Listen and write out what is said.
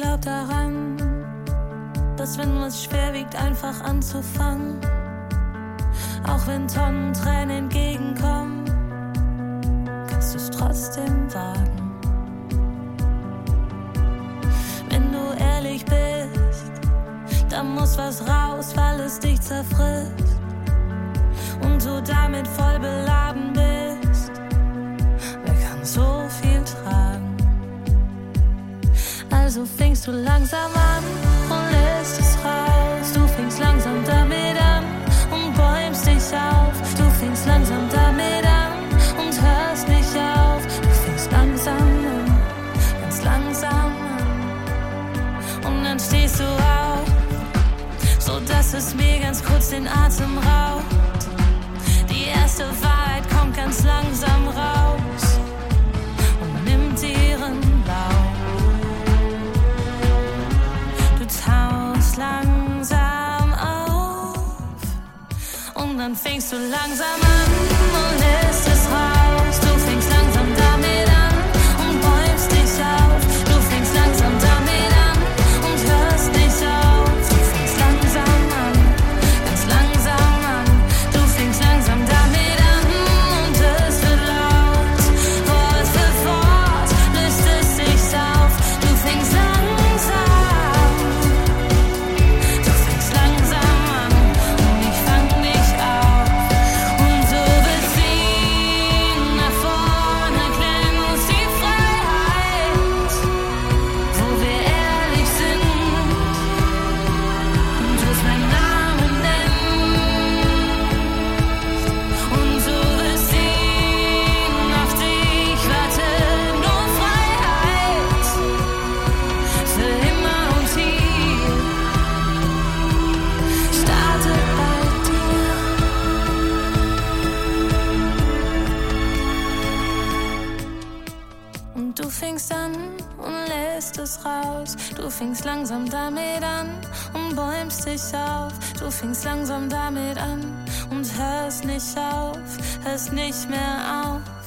glaub daran, dass wenn was schwer wiegt, einfach anzufangen. Auch wenn Tonnen Tränen entgegenkommen, kannst du es trotzdem wagen. Wenn du ehrlich bist, dann muss was raus, weil es dich zerfrisst. Und du damit voll Also fängst du langsam an und lässt es raus. Du fängst langsam damit an und bäumst dich auf. Du fängst langsam damit an und hörst nicht auf. Du fängst langsam an, ganz langsam an. Und dann stehst du auf, so dass es mir ganz kurz den Atem raubt. Dann fängst du langsam an und es raus. Und lässt es raus. Du fängst langsam damit an und bäumst dich auf. Du fängst langsam damit an und hörst nicht auf, hörst nicht mehr auf.